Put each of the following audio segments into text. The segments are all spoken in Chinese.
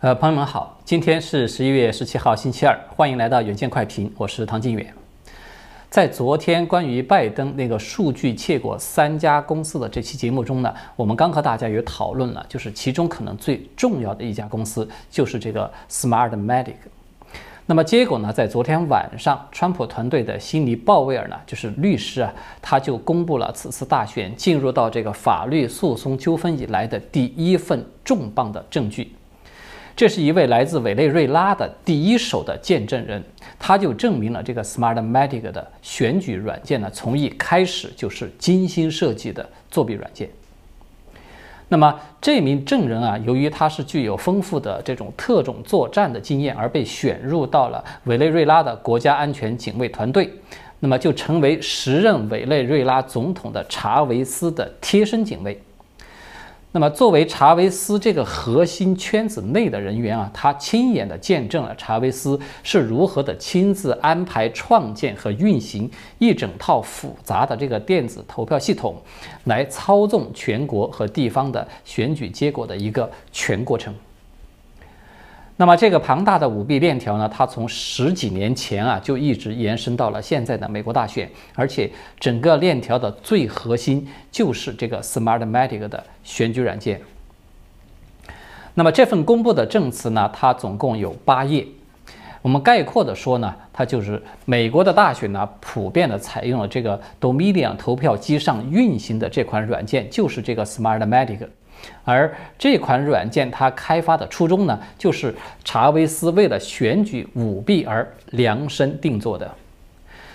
呃，朋友们好，今天是十一月十七号，星期二，欢迎来到远见快评，我是唐金远。在昨天关于拜登那个数据窃过三家公司的这期节目中呢，我们刚和大家也讨论了，就是其中可能最重要的一家公司就是这个 Smartmatic。那么结果呢，在昨天晚上，川普团队的辛尼鲍威尔呢，就是律师啊，他就公布了此次大选进入到这个法律诉讼纠纷以来的第一份重磅的证据。这是一位来自委内瑞拉的第一手的见证人，他就证明了这个 Smartmatic 的选举软件呢，从一开始就是精心设计的作弊软件。那么这名证人啊，由于他是具有丰富的这种特种作战的经验，而被选入到了委内瑞拉的国家安全警卫团队，那么就成为时任委内瑞拉总统的查韦斯的贴身警卫。那么，作为查韦斯这个核心圈子内的人员啊，他亲眼的见证了查韦斯是如何的亲自安排创建和运行一整套复杂的这个电子投票系统，来操纵全国和地方的选举结果的一个全过程。那么这个庞大的舞弊链条呢，它从十几年前啊就一直延伸到了现在的美国大选，而且整个链条的最核心就是这个 Smartmatic 的选举软件。那么这份公布的证词呢，它总共有八页。我们概括的说呢，它就是美国的大选呢，普遍的采用了这个 Dominion 投票机上运行的这款软件，就是这个 Smartmatic。而这款软件它开发的初衷呢，就是查韦斯为了选举舞弊而量身定做的。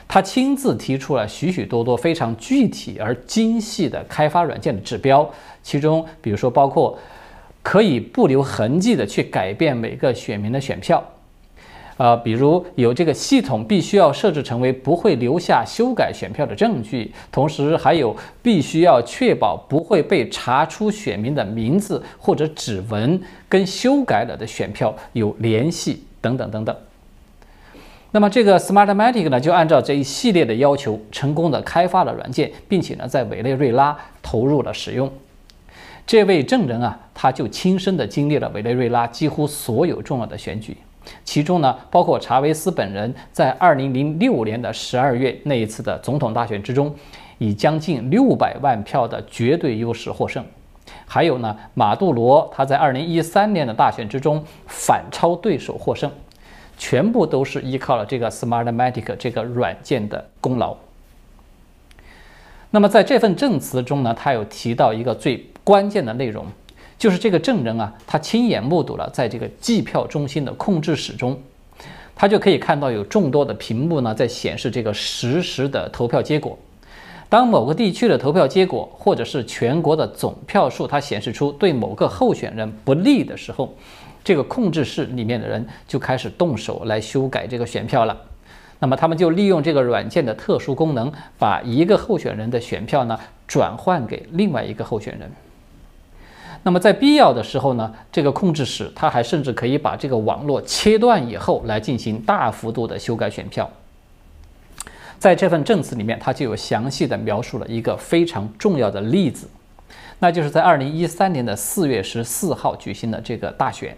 他亲自提出了许许多多非常具体而精细的开发软件的指标，其中比如说包括可以不留痕迹的去改变每个选民的选票。呃，比如有这个系统必须要设置成为不会留下修改选票的证据，同时还有必须要确保不会被查出选民的名字或者指纹跟修改了的选票有联系等等等等。那么这个 Smartmatic 呢，就按照这一系列的要求，成功的开发了软件，并且呢，在委内瑞拉投入了使用。这位证人啊，他就亲身的经历了委内瑞拉几乎所有重要的选举。其中呢，包括查韦斯本人在二零零六年的十二月那一次的总统大选之中，以将近六百万票的绝对优势获胜；还有呢，马杜罗他在二零一三年的大选之中反超对手获胜，全部都是依靠了这个 Smartmatic 这个软件的功劳。那么在这份证词中呢，他有提到一个最关键的内容。就是这个证人啊，他亲眼目睹了在这个计票中心的控制室中，他就可以看到有众多的屏幕呢在显示这个实时的投票结果。当某个地区的投票结果或者是全国的总票数它显示出对某个候选人不利的时候，这个控制室里面的人就开始动手来修改这个选票了。那么他们就利用这个软件的特殊功能，把一个候选人的选票呢转换给另外一个候选人。那么在必要的时候呢，这个控制室它还甚至可以把这个网络切断以后来进行大幅度的修改选票。在这份证词里面，它就有详细的描述了一个非常重要的例子，那就是在二零一三年的四月十四号举行的这个大选，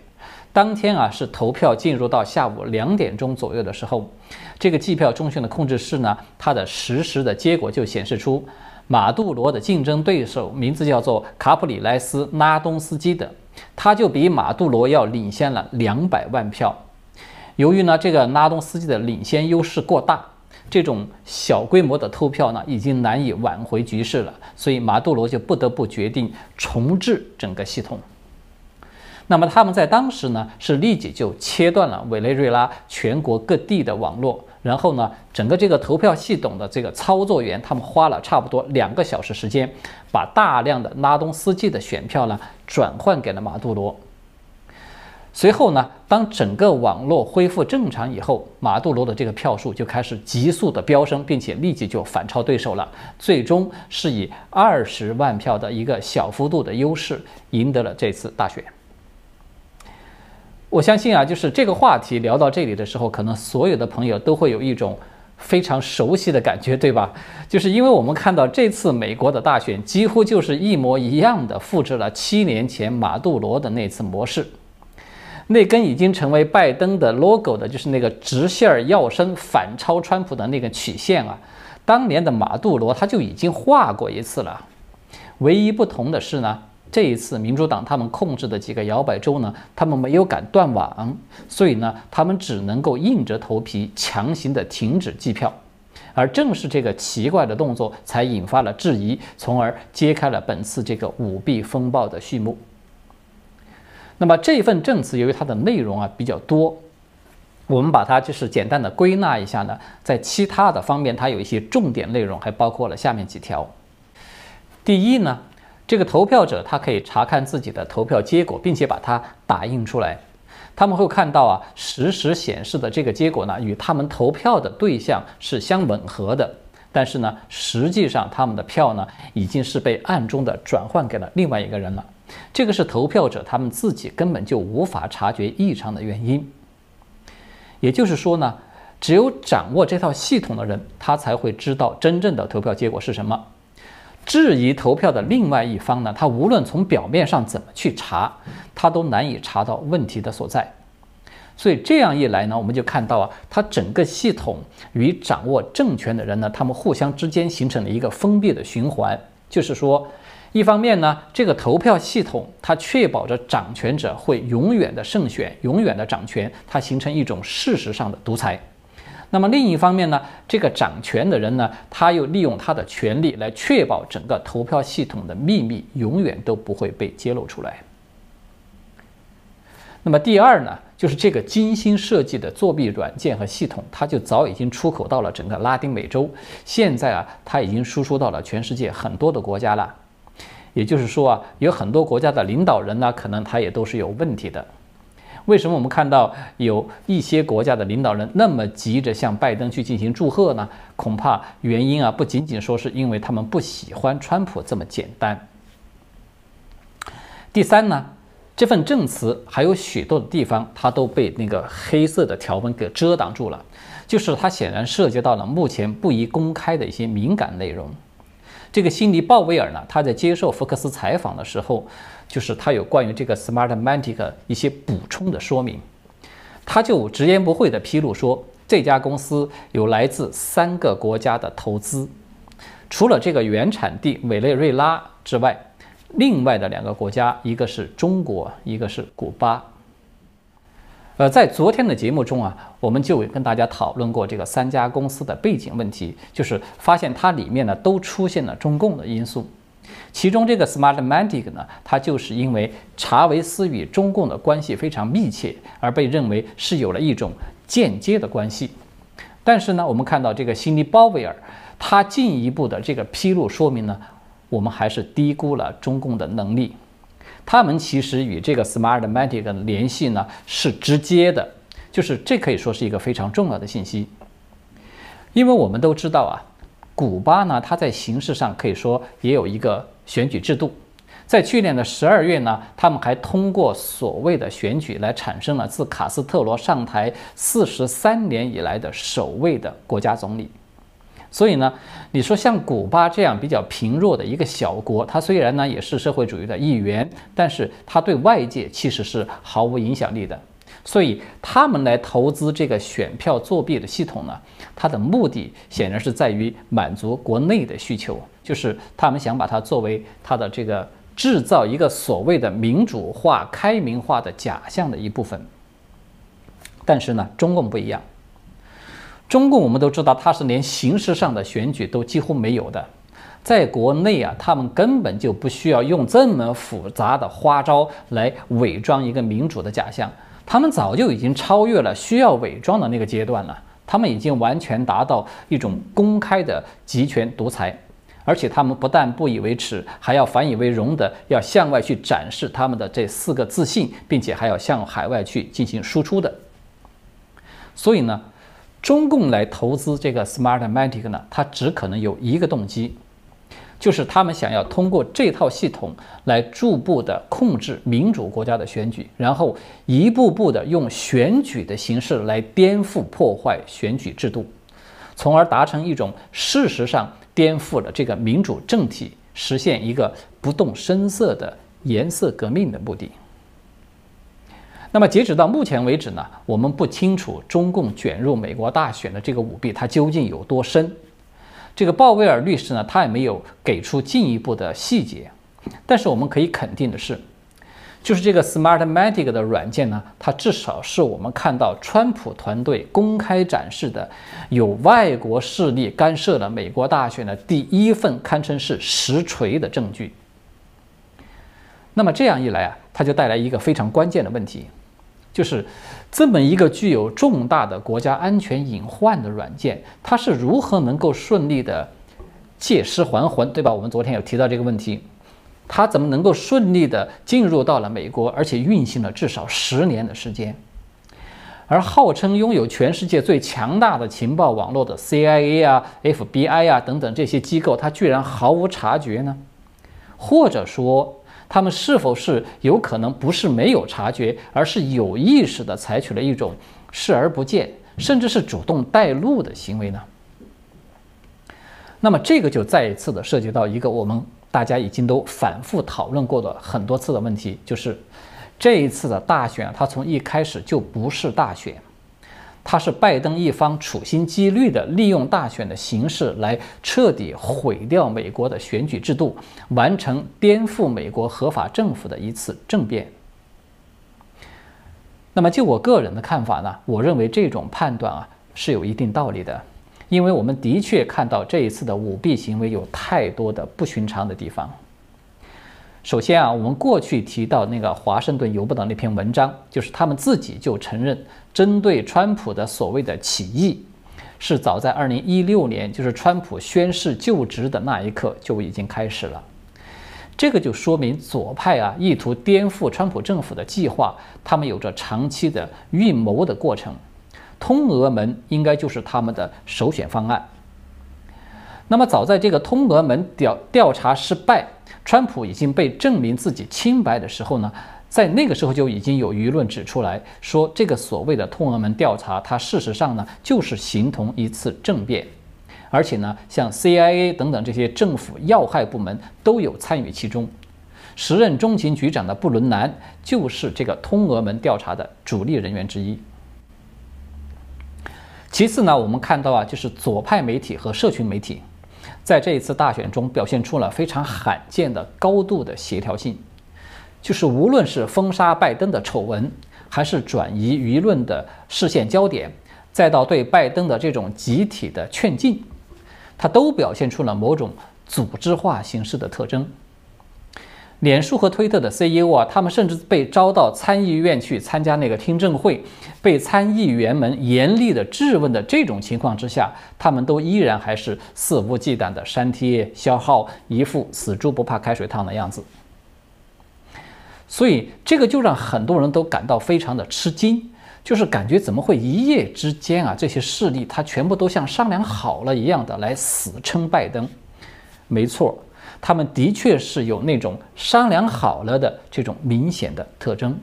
当天啊是投票进入到下午两点钟左右的时候，这个计票中心的控制室呢，它的实时的结果就显示出。马杜罗的竞争对手名字叫做卡普里莱斯拉东斯基的，他就比马杜罗要领先了两百万票。由于呢这个拉东斯基的领先优势过大，这种小规模的偷票呢已经难以挽回局势了，所以马杜罗就不得不决定重置整个系统。那么他们在当时呢是立即就切断了委内瑞拉全国各地的网络。然后呢，整个这个投票系统的这个操作员，他们花了差不多两个小时时间，把大量的拉东斯基的选票呢转换给了马杜罗。随后呢，当整个网络恢复正常以后，马杜罗的这个票数就开始急速的飙升，并且立即就反超对手了，最终是以二十万票的一个小幅度的优势赢得了这次大选。我相信啊，就是这个话题聊到这里的时候，可能所有的朋友都会有一种非常熟悉的感觉，对吧？就是因为我们看到这次美国的大选几乎就是一模一样的复制了七年前马杜罗的那次模式。那根已经成为拜登的 logo 的，就是那个直线儿要升反超川普的那个曲线啊。当年的马杜罗他就已经画过一次了。唯一不同的是呢，这一次民主党他们控制的几个摇摆州呢，他们没有敢断网，所以呢，他们只能够硬着头皮强行的停止计票。而正是这个奇怪的动作，才引发了质疑，从而揭开了本次这个舞弊风暴的序幕。那么这份证词，由于它的内容啊比较多，我们把它就是简单的归纳一下呢，在其他的方面，它有一些重点内容，还包括了下面几条。第一呢，这个投票者他可以查看自己的投票结果，并且把它打印出来。他们会看到啊，实时显示的这个结果呢，与他们投票的对象是相吻合的。但是呢，实际上他们的票呢，已经是被暗中的转换给了另外一个人了。这个是投票者他们自己根本就无法察觉异常的原因。也就是说呢，只有掌握这套系统的人，他才会知道真正的投票结果是什么。质疑投票的另外一方呢，他无论从表面上怎么去查，他都难以查到问题的所在。所以这样一来呢，我们就看到啊，它整个系统与掌握政权的人呢，他们互相之间形成了一个封闭的循环。就是说，一方面呢，这个投票系统它确保着掌权者会永远的胜选，永远的掌权，它形成一种事实上的独裁。那么另一方面呢，这个掌权的人呢，他又利用他的权力来确保整个投票系统的秘密永远都不会被揭露出来。那么第二呢，就是这个精心设计的作弊软件和系统，它就早已经出口到了整个拉丁美洲，现在啊，它已经输出到了全世界很多的国家了。也就是说啊，有很多国家的领导人呢，可能他也都是有问题的。为什么我们看到有一些国家的领导人那么急着向拜登去进行祝贺呢？恐怕原因啊不仅仅说是因为他们不喜欢川普这么简单。第三呢，这份证词还有许多的地方，它都被那个黑色的条纹给遮挡住了，就是它显然涉及到了目前不宜公开的一些敏感内容。这个辛迪鲍威尔呢，他在接受福克斯采访的时候。就是他有关于这个 Smartmatic 一些补充的说明，他就直言不讳地披露说，这家公司有来自三个国家的投资，除了这个原产地委内瑞拉之外，另外的两个国家，一个是中国，一个是古巴。呃，在昨天的节目中啊，我们就跟大家讨论过这个三家公司的背景问题，就是发现它里面呢都出现了中共的因素。其中这个 Smartmatic 呢，它就是因为查韦斯与中共的关系非常密切，而被认为是有了一种间接的关系。但是呢，我们看到这个辛尼鲍威尔，他进一步的这个披露说明呢，我们还是低估了中共的能力。他们其实与这个 Smartmatic 的联系呢是直接的，就是这可以说是一个非常重要的信息，因为我们都知道啊。古巴呢，它在形式上可以说也有一个选举制度。在去年的十二月呢，他们还通过所谓的选举来产生了自卡斯特罗上台四十三年以来的首位的国家总理。所以呢，你说像古巴这样比较贫弱的一个小国，它虽然呢也是社会主义的一员，但是它对外界其实是毫无影响力的。所以他们来投资这个选票作弊的系统呢，它的目的显然是在于满足国内的需求，就是他们想把它作为它的这个制造一个所谓的民主化、开明化的假象的一部分。但是呢，中共不一样，中共我们都知道它是连形式上的选举都几乎没有的，在国内啊，他们根本就不需要用这么复杂的花招来伪装一个民主的假象。他们早就已经超越了需要伪装的那个阶段了，他们已经完全达到一种公开的集权独裁，而且他们不但不以为耻，还要反以为荣的要向外去展示他们的这四个自信，并且还要向海外去进行输出的。所以呢，中共来投资这个 Smartmatic 呢，它只可能有一个动机。就是他们想要通过这套系统来逐步的控制民主国家的选举，然后一步步的用选举的形式来颠覆破坏选举制度，从而达成一种事实上颠覆了这个民主政体，实现一个不动声色的颜色革命的目的。那么截止到目前为止呢，我们不清楚中共卷入美国大选的这个舞弊它究竟有多深。这个鲍威尔律师呢，他也没有给出进一步的细节。但是我们可以肯定的是，就是这个 Smartmatic 的软件呢，它至少是我们看到川普团队公开展示的有外国势力干涉了美国大选的第一份堪称是实锤的证据。那么这样一来啊，它就带来一个非常关键的问题。就是这么一个具有重大的国家安全隐患的软件，它是如何能够顺利的借尸还魂，对吧？我们昨天有提到这个问题，它怎么能够顺利的进入到了美国，而且运行了至少十年的时间？而号称拥有全世界最强大的情报网络的 CIA 啊、FBI 啊等等这些机构，它居然毫无察觉呢？或者说？他们是否是有可能不是没有察觉，而是有意识地采取了一种视而不见，甚至是主动带路的行为呢？那么这个就再一次的涉及到一个我们大家已经都反复讨论过的很多次的问题，就是这一次的大选，它从一开始就不是大选。他是拜登一方处心积虑地利用大选的形式来彻底毁掉美国的选举制度，完成颠覆美国合法政府的一次政变。那么，就我个人的看法呢，我认为这种判断啊是有一定道理的，因为我们的确看到这一次的舞弊行为有太多的不寻常的地方。首先啊，我们过去提到那个《华盛顿邮报》的那篇文章，就是他们自己就承认，针对川普的所谓的起义，是早在2016年，就是川普宣誓就职的那一刻就已经开始了。这个就说明左派啊，意图颠覆川普政府的计划，他们有着长期的预谋的过程。通俄门应该就是他们的首选方案。那么，早在这个通俄门调调查失败。川普已经被证明自己清白的时候呢，在那个时候就已经有舆论指出来说，这个所谓的通俄门调查，它事实上呢就是形同一次政变，而且呢，像 CIA 等等这些政府要害部门都有参与其中。时任中情局长的布伦南就是这个通俄门调查的主力人员之一。其次呢，我们看到啊，就是左派媒体和社群媒体。在这一次大选中，表现出了非常罕见的高度的协调性，就是无论是封杀拜登的丑闻，还是转移舆论的视线焦点，再到对拜登的这种集体的劝进，它都表现出了某种组织化形式的特征。脸书和推特的 CEO 啊，他们甚至被招到参议院去参加那个听证会，被参议员们严厉的质问的这种情况之下，他们都依然还是肆无忌惮的删帖消耗，一副死猪不怕开水烫的样子。所以这个就让很多人都感到非常的吃惊，就是感觉怎么会一夜之间啊，这些势力他全部都像商量好了一样的来死撑拜登？没错。他们的确是有那种商量好了的这种明显的特征，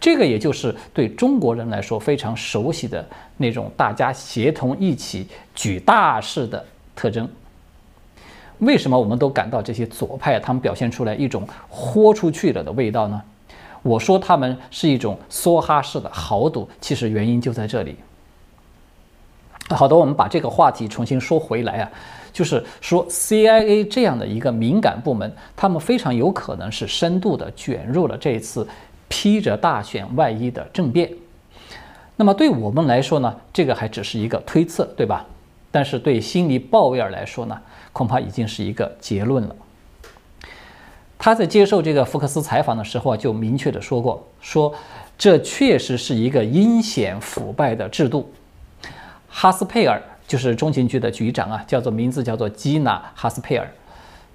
这个也就是对中国人来说非常熟悉的那种大家协同一起举大事的特征。为什么我们都感到这些左派他们表现出来一种豁出去了的味道呢？我说他们是一种梭哈式的豪赌，其实原因就在这里。好的，我们把这个话题重新说回来啊。就是说，CIA 这样的一个敏感部门，他们非常有可能是深度的卷入了这次披着大选外衣的政变。那么对我们来说呢，这个还只是一个推测，对吧？但是对辛尼·鲍威尔来说呢，恐怕已经是一个结论了。他在接受这个福克斯采访的时候啊，就明确的说过，说这确实是一个阴险腐败的制度。哈斯佩尔。就是中情局的局长啊，叫做名字叫做基娜·哈斯佩尔，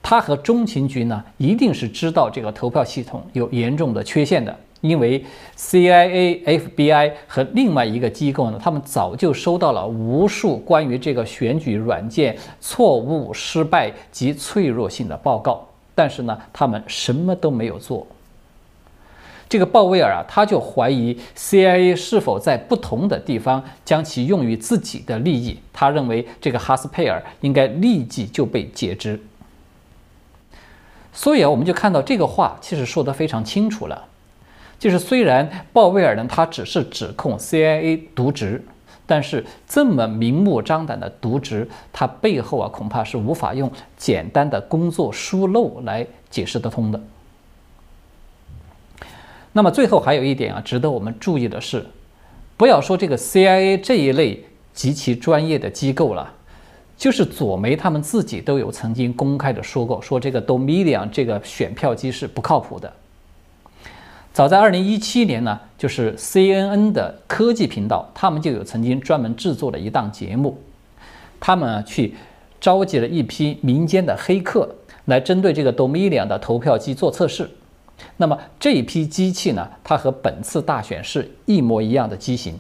他和中情局呢一定是知道这个投票系统有严重的缺陷的，因为 CIA、FBI 和另外一个机构呢，他们早就收到了无数关于这个选举软件错误、失败及脆弱性的报告，但是呢，他们什么都没有做。这个鲍威尔啊，他就怀疑 CIA 是否在不同的地方将其用于自己的利益。他认为这个哈斯佩尔应该立即就被解职。所以啊，我们就看到这个话其实说得非常清楚了。就是虽然鲍威尔呢他只是指控 CIA 渎职，但是这么明目张胆的渎职，他背后啊恐怕是无法用简单的工作疏漏来解释得通的。那么最后还有一点啊，值得我们注意的是，不要说这个 CIA 这一类极其专业的机构了，就是左媒他们自己都有曾经公开的说过，说这个 Dominion 这个选票机是不靠谱的。早在2017年呢，就是 CNN 的科技频道，他们就有曾经专门制作了一档节目，他们去召集了一批民间的黑客，来针对这个 Dominion 的投票机做测试。那么这一批机器呢，它和本次大选是一模一样的机型。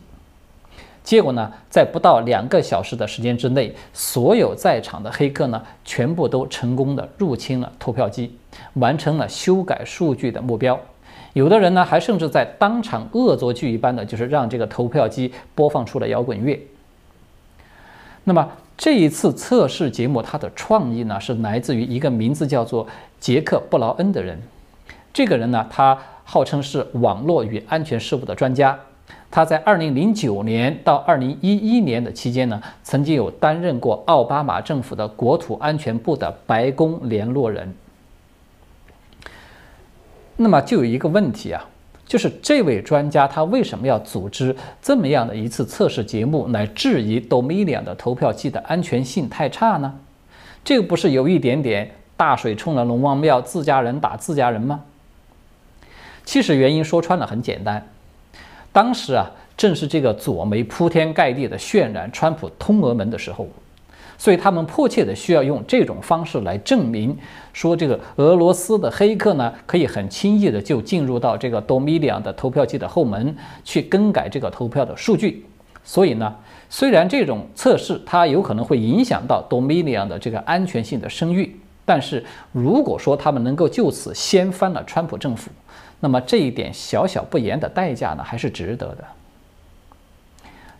结果呢，在不到两个小时的时间之内，所有在场的黑客呢，全部都成功的入侵了投票机，完成了修改数据的目标。有的人呢，还甚至在当场恶作剧一般的，就是让这个投票机播放出了摇滚乐。那么这一次测试节目，它的创意呢，是来自于一个名字叫做杰克·布劳恩的人。这个人呢，他号称是网络与安全事务的专家。他在2009年到2011年的期间呢，曾经有担任过奥巴马政府的国土安全部的白宫联络人。那么就有一个问题啊，就是这位专家他为什么要组织这么样的一次测试节目来质疑 Dominion 的投票机的安全性太差呢？这个不是有一点点大水冲了龙王庙，自家人打自家人吗？其实原因说穿了很简单，当时啊正是这个左媒铺天盖地的渲染川普通俄门的时候，所以他们迫切的需要用这种方式来证明，说这个俄罗斯的黑客呢可以很轻易的就进入到这个 Dominion 的投票机的后门去更改这个投票的数据。所以呢，虽然这种测试它有可能会影响到 Dominion 的这个安全性的声誉，但是如果说他们能够就此掀翻了川普政府，那么这一点小小不言的代价呢，还是值得的。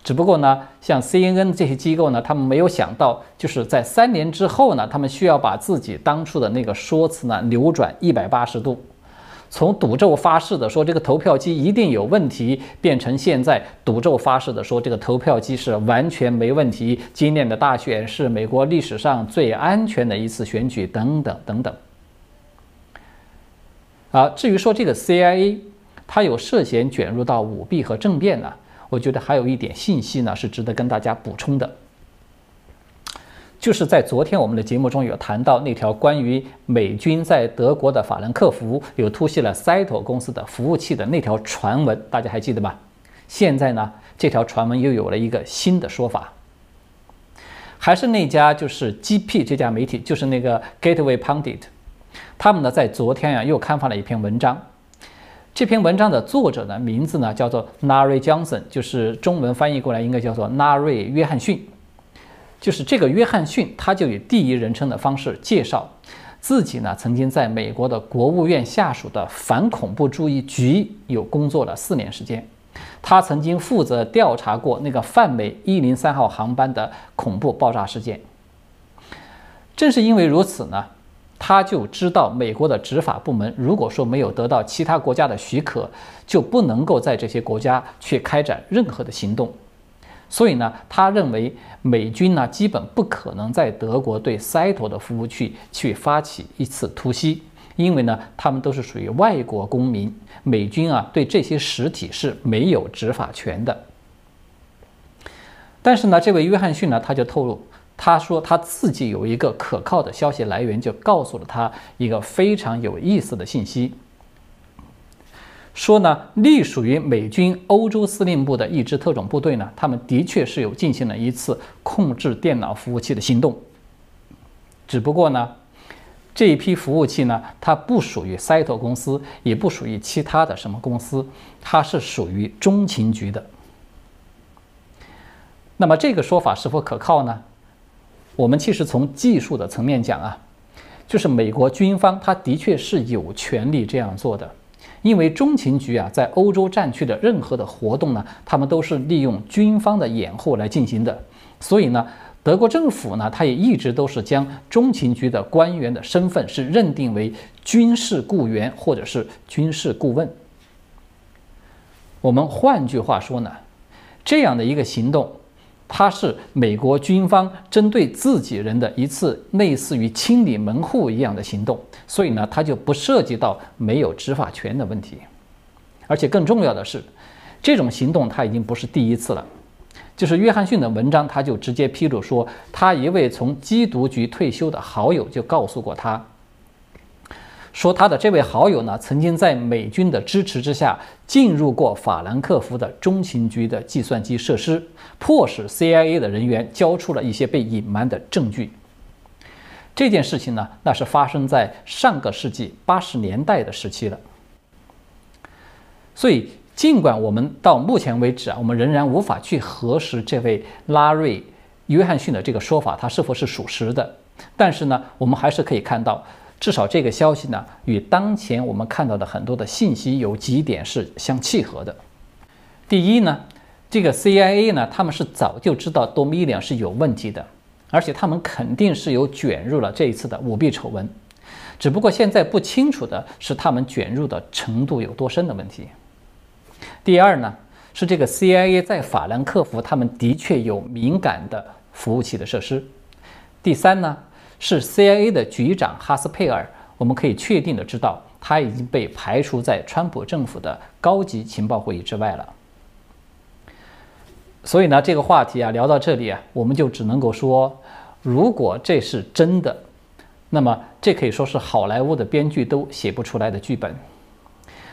只不过呢，像 CNN 这些机构呢，他们没有想到，就是在三年之后呢，他们需要把自己当初的那个说辞呢扭转一百八十度，从赌咒发誓的说这个投票机一定有问题，变成现在赌咒发誓的说这个投票机是完全没问题，今年的大选是美国历史上最安全的一次选举，等等等等。啊，至于说这个 CIA，它有涉嫌卷入到舞弊和政变呢，我觉得还有一点信息呢是值得跟大家补充的，就是在昨天我们的节目中有谈到那条关于美军在德国的法兰克福有突袭了 c y t o 公司的服务器的那条传闻，大家还记得吧？现在呢，这条传闻又有了一个新的说法，还是那家就是 GP 这家媒体，就是那个 Gateway Pundit。他们呢，在昨天呀，又刊发了一篇文章。这篇文章的作者呢，名字呢叫做 Nari Johnson，就是中文翻译过来应该叫做纳瑞·约翰逊。就是这个约翰逊，他就以第一人称的方式介绍自己呢，曾经在美国的国务院下属的反恐怖注意局有工作了四年时间。他曾经负责调查过那个泛美一零三号航班的恐怖爆炸事件。正是因为如此呢。他就知道，美国的执法部门如果说没有得到其他国家的许可，就不能够在这些国家去开展任何的行动。所以呢，他认为美军呢基本不可能在德国对塞托的服务区去发起一次突袭，因为呢他们都是属于外国公民，美军啊对这些实体是没有执法权的。但是呢，这位约翰逊呢他就透露。他说他自己有一个可靠的消息来源，就告诉了他一个非常有意思的信息，说呢，隶属于美军欧洲司令部的一支特种部队呢，他们的确是有进行了一次控制电脑服务器的行动，只不过呢，这一批服务器呢，它不属于赛特公司，也不属于其他的什么公司，它是属于中情局的。那么这个说法是否可靠呢？我们其实从技术的层面讲啊，就是美国军方他的确是有权利这样做的，因为中情局啊在欧洲战区的任何的活动呢，他们都是利用军方的掩护来进行的，所以呢，德国政府呢，他也一直都是将中情局的官员的身份是认定为军事雇员或者是军事顾问。我们换句话说呢，这样的一个行动，它是美国军方针对自己人的一次类似于清理门户一样的行动，所以呢，它就不涉及到没有执法权的问题。而且更重要的是，这种行动它已经不是第一次了。就是约翰逊的文章，他就直接披露说，他一位从缉毒局退休的好友就告诉过他。说他的这位好友呢，曾经在美军的支持之下进入过法兰克福的中情局的计算机设施，迫使 CIA 的人员交出了一些被隐瞒的证据。这件事情呢，那是发生在上个世纪八十年代的时期了。所以，尽管我们到目前为止啊，我们仍然无法去核实这位拉瑞·约翰逊的这个说法，他是否是属实的，但是呢，我们还是可以看到。至少这个消息呢，与当前我们看到的很多的信息有几点是相契合的。第一呢，这个 CIA 呢，他们是早就知道 Dominion 是有问题的，而且他们肯定是有卷入了这一次的舞弊丑闻，只不过现在不清楚的是他们卷入的程度有多深的问题。第二呢，是这个 CIA 在法兰克福，他们的确有敏感的服务器的设施。第三呢？是 CIA 的局长哈斯佩尔，我们可以确定的知道，他已经被排除在川普政府的高级情报会议之外了。所以呢，这个话题啊，聊到这里啊，我们就只能够说，如果这是真的，那么这可以说是好莱坞的编剧都写不出来的剧本。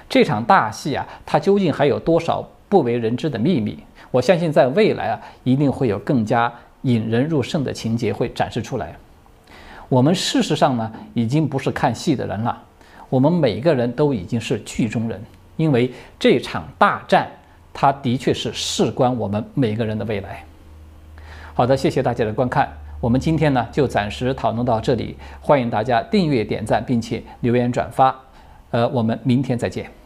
这场大戏啊，它究竟还有多少不为人知的秘密？我相信在未来啊，一定会有更加引人入胜的情节会展示出来。我们事实上呢，已经不是看戏的人了，我们每个人都已经是剧中人，因为这场大战，它的确是事关我们每个人的未来。好的，谢谢大家的观看，我们今天呢就暂时讨论到这里，欢迎大家订阅、点赞，并且留言转发，呃，我们明天再见。